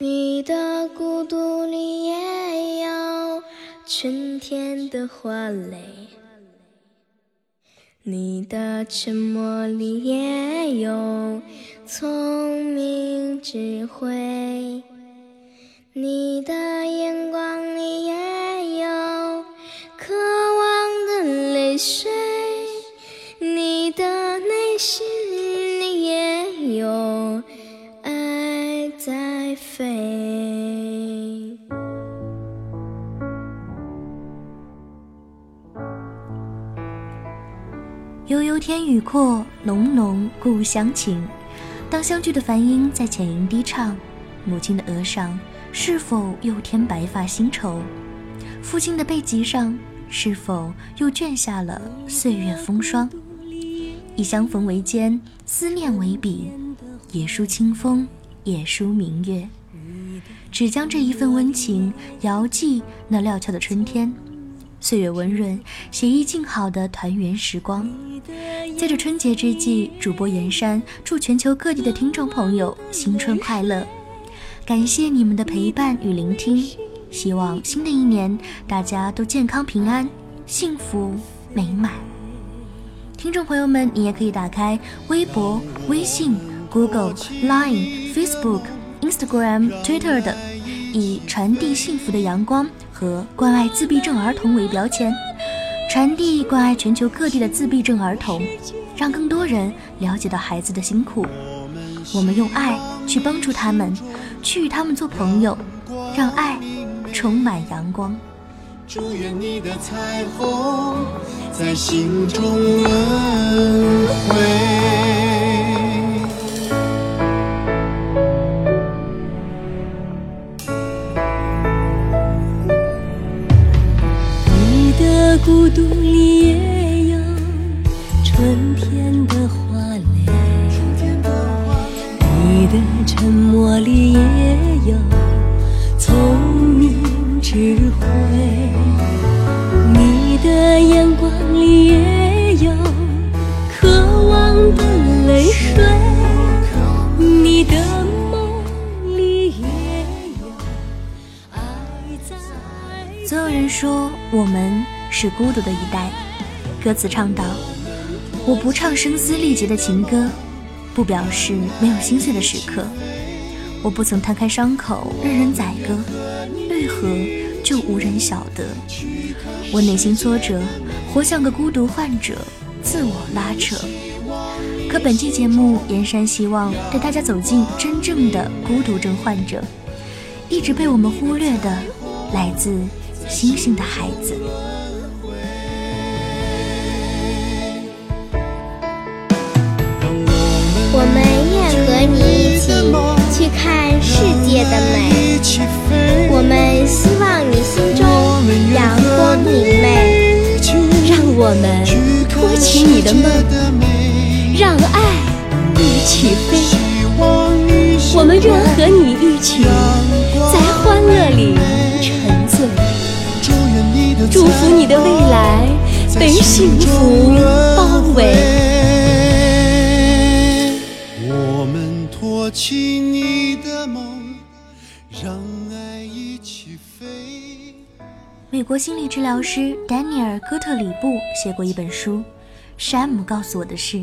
你的孤独里也有春天的花蕾，你的沉默里也有聪明智慧，你的眼光里也有渴望的泪水，天宇阔，浓浓故乡情。当相聚的梵音在浅吟低唱，母亲的额上是否又添白发新愁？父亲的背脊上是否又卷下了岁月风霜？以相逢为笺，思念为笔，也书清风。也书明月，只将这一份温情遥寄那料峭的春天。岁月温润，写意静好的团圆时光。在这春节之际，主播严山祝全球各地的听众朋友新春快乐！感谢你们的陪伴与聆听，希望新的一年大家都健康平安、幸福美满。听众朋友们，你也可以打开微博、微信。Google、Line、Facebook、Instagram、Twitter 等，以传递幸福的阳光和关爱自闭症儿童为标签，传递关爱全球各地的自闭症儿童，让更多人了解到孩子的辛苦。我们用爱去帮助他们，去与他们做朋友，让爱充满阳光。祝愿你的彩虹在心中轮回。是孤独的一代，歌词唱道：“我不唱声嘶力竭的情歌，不表示没有心碎的时刻。我不曾摊开伤口任人宰割，为何就无人晓得？我内心挫折，活像个孤独患者，自我拉扯。可本期节目，燕山希望带大家走进真正的孤独症患者，一直被我们忽略的，来自星星的孩子。”和你一起去看世界的美。我们希望你心中阳光明媚，让我们托起你的梦，让爱一起飞。我们愿和你一起在欢乐里沉醉，祝福你的未来被幸福包围。起你的梦，让爱一起飞。美国心理治疗师丹尼尔·戈特里布写过一本书《山姆告诉我的事》，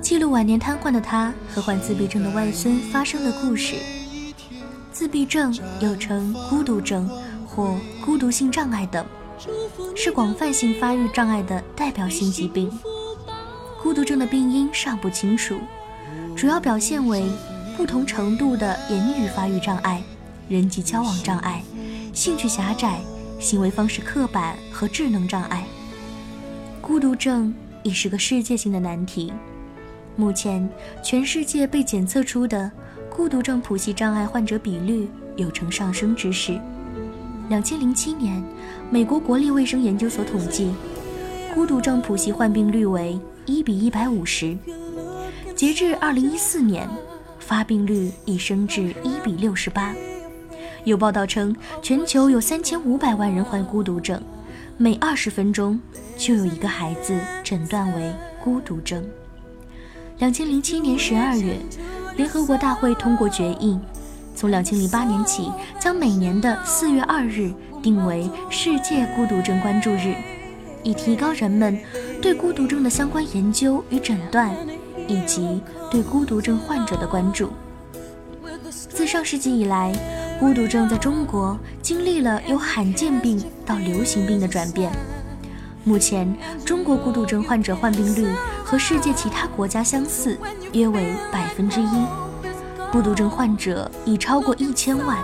记录晚年瘫痪的他和患自闭症的外孙发生的故事。自闭症又称孤独症或孤独性障碍等，是广泛性发育障碍的代表性疾病。孤独症的病因尚不清楚，主要表现为不同程度的言语发育障碍、人际交往障碍、兴趣狭窄、行为方式刻板和智能障碍。孤独症已是个世界性的难题。目前，全世界被检测出的孤独症谱系障碍患者比率有呈上升之势。两千零七年，美国国立卫生研究所统计，孤独症谱系患病率为一比一百五十。截至二零一四年，发病率已升至一比六十八。有报道称，全球有三千五百万人患孤独症，每二十分钟就有一个孩子诊断为孤独症。两千零七年十二月，联合国大会通过决议，从两千零八年起，将每年的四月二日定为世界孤独症关注日，以提高人们对孤独症的相关研究与诊断，以及对孤独症患者的关注。自上世纪以来，孤独症在中国经历了由罕见病到流行病的转变。目前，中国孤独症患者患病率和世界其他国家相似，约为百分之一。孤独症患者已超过一千万，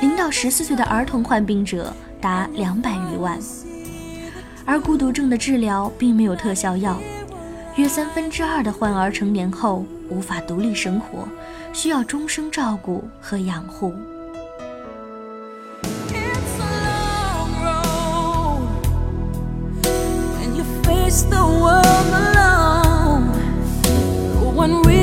零到十四岁的儿童患病者达两百余万。而孤独症的治疗并没有特效药，约三分之二的患儿成年后无法独立生活，需要终生照顾和养护。the world alone. when we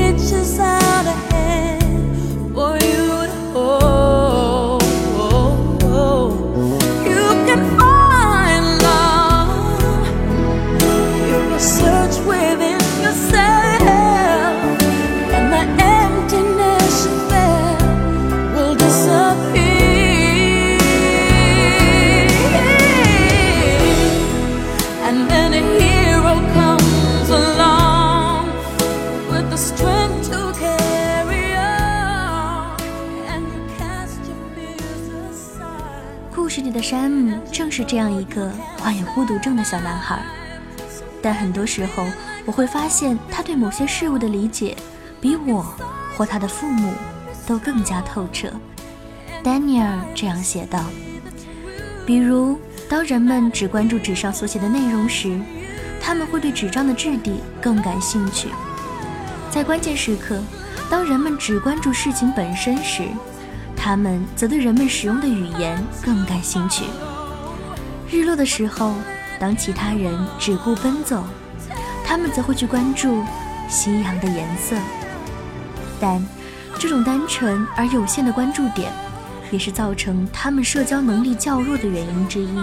故事里的山姆正是这样一个患有孤独症的小男孩，但很多时候我会发现他对某些事物的理解，比我或他的父母都更加透彻。丹尼尔这样写道：“比如。”当人们只关注纸上所写的内容时，他们会对纸张的质地更感兴趣；在关键时刻，当人们只关注事情本身时，他们则对人们使用的语言更感兴趣。日落的时候，当其他人只顾奔走，他们则会去关注夕阳的颜色。但这种单纯而有限的关注点。也是造成他们社交能力较弱的原因之一。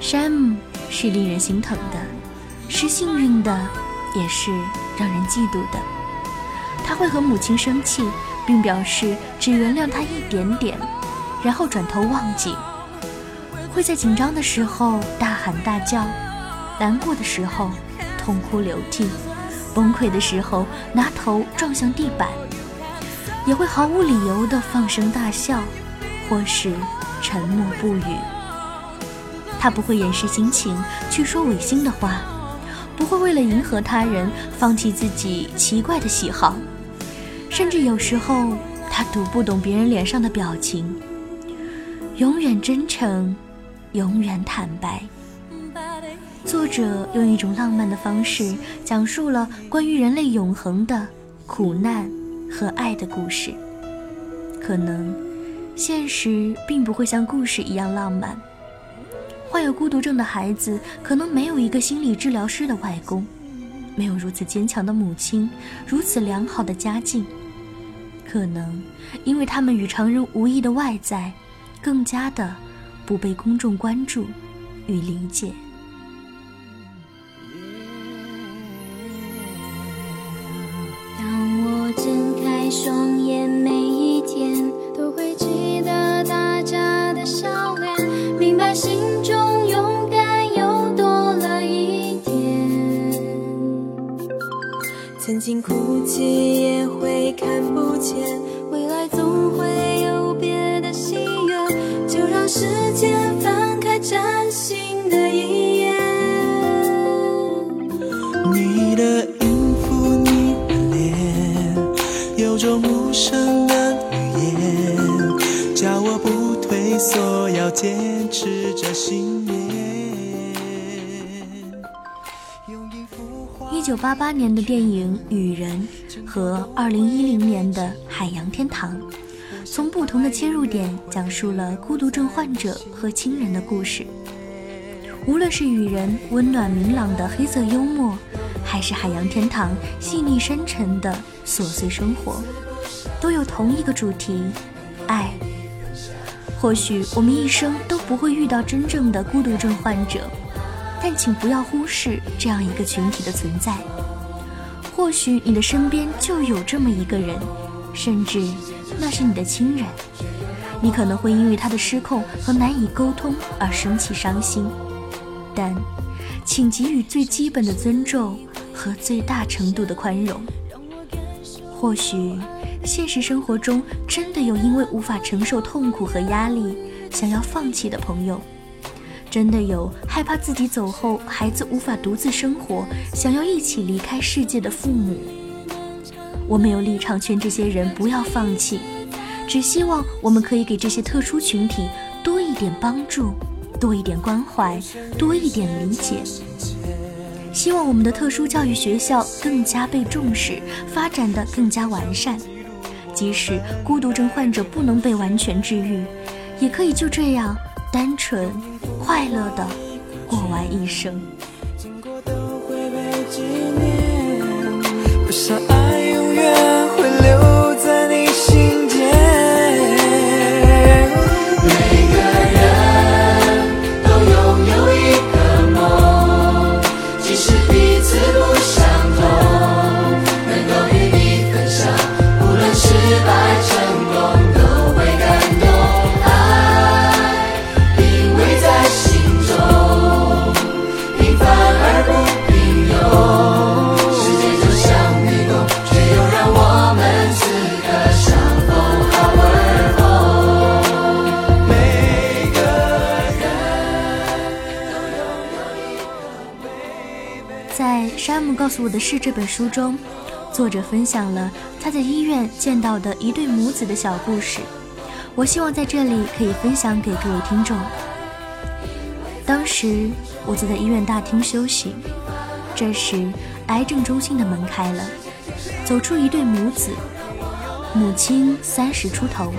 山姆是令人心疼的，是幸运的，也是让人嫉妒的。他会和母亲生气，并表示只原谅他一点点，然后转头忘记。会在紧张的时候大喊大叫，难过的时候痛哭流涕，崩溃的时候拿头撞向地板。也会毫无理由地放声大笑，或是沉默不语。他不会掩饰心情去说违心的话，不会为了迎合他人放弃自己奇怪的喜好，甚至有时候他读不懂别人脸上的表情。永远真诚，永远坦白。作者用一种浪漫的方式讲述了关于人类永恒的苦难。和爱的故事，可能现实并不会像故事一样浪漫。患有孤独症的孩子可能没有一个心理治疗师的外公，没有如此坚强的母亲，如此良好的家境。可能因为他们与常人无异的外在，更加的不被公众关注与理解。当我睁开双眼，每一天都会记得大家的笑脸，明白心中勇敢又多了一点。曾经哭己也会看不见，未来总会有别的喜悦，就让时间翻开。崭新的一页。你的音符，你的脸，有种无声的语言，叫我不退缩，要坚持着心九八八年的电影《雨人》和二零一零年的《海洋天堂》，从不同的切入点讲述了孤独症患者和亲人的故事。无论是《雨人》温暖明朗的黑色幽默，还是《海洋天堂》细腻深沉的琐碎生活，都有同一个主题：爱。或许我们一生都不会遇到真正的孤独症患者。但请不要忽视这样一个群体的存在。或许你的身边就有这么一个人，甚至那是你的亲人。你可能会因为他的失控和难以沟通而生气伤心，但请给予最基本的尊重和最大程度的宽容。或许现实生活中真的有因为无法承受痛苦和压力想要放弃的朋友。真的有害怕自己走后孩子无法独自生活，想要一起离开世界的父母。我没有立场劝这些人不要放弃，只希望我们可以给这些特殊群体多一点帮助，多一点关怀，多一点理解。希望我们的特殊教育学校更加被重视，发展的更加完善。即使孤独症患者不能被完全治愈，也可以就这样。单纯、快乐的过完一生。的是这本书中，作者分享了他在医院见到的一对母子的小故事。我希望在这里可以分享给各位听众。当时我坐在医院大厅休息，这时癌症中心的门开了，走出一对母子，母亲三十出头，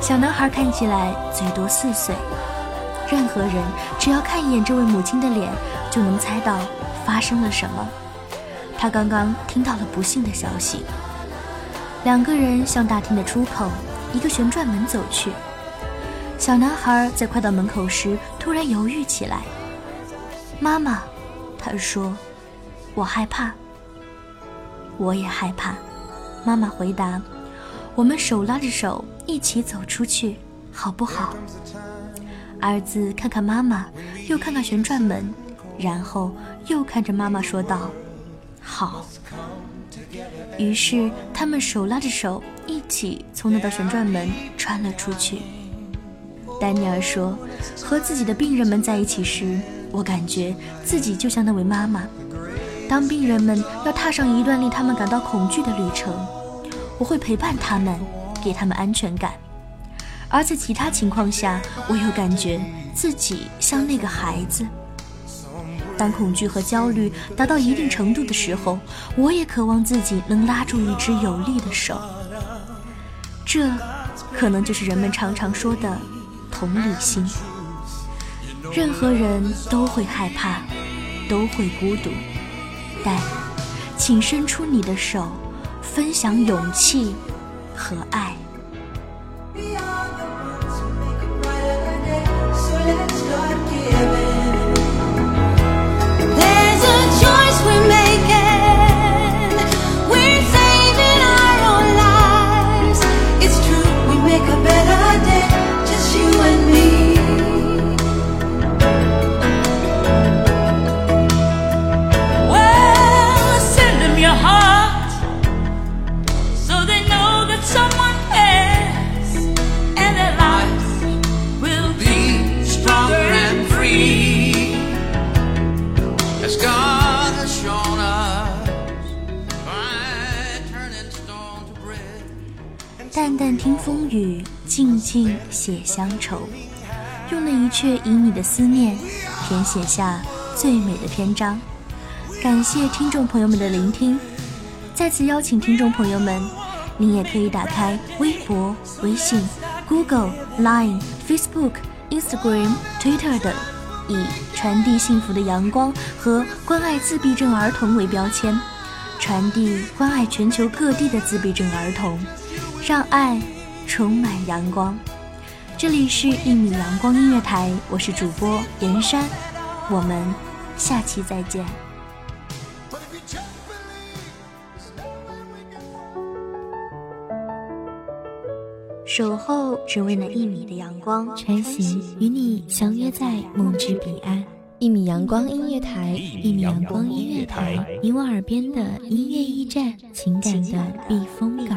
小男孩看起来最多四岁。任何人只要看一眼这位母亲的脸，就能猜到发生了什么。他刚刚听到了不幸的消息。两个人向大厅的出口一个旋转门走去。小男孩在快到门口时突然犹豫起来。妈妈，他说：“我害怕。”我也害怕。妈妈回答：“我们手拉着手一起走出去，好不好？”儿子看看妈妈，又看看旋转门，然后又看着妈妈说道。好，于是他们手拉着手，一起从那道旋转门穿了出去。丹尼尔说：“和自己的病人们在一起时，我感觉自己就像那位妈妈。当病人们要踏上一段令他们感到恐惧的旅程，我会陪伴他们，给他们安全感；而在其他情况下，我又感觉自己像那个孩子。”当恐惧和焦虑达到一定程度的时候，我也渴望自己能拉住一只有力的手。这，可能就是人们常常说的同理心。任何人都会害怕，都会孤独，但，请伸出你的手，分享勇气和爱。静写乡愁。用那一阙以你的思念，填写下最美的篇章。感谢听众朋友们的聆听，再次邀请听众朋友们，您也可以打开微博、微信、Google、Line、Facebook、Instagram、Twitter 等，以传递幸福的阳光和关爱自闭症儿童为标签，传递关爱全球各地的自闭症儿童，让爱充满阳光。这里是一米阳光音乐台，我是主播严山，我们下期再见。守候只为那一米的阳光，穿行与你相约在梦之彼岸。一米阳光音乐台，一米阳光音乐台，你我耳边的音乐驿站，情感的避风港。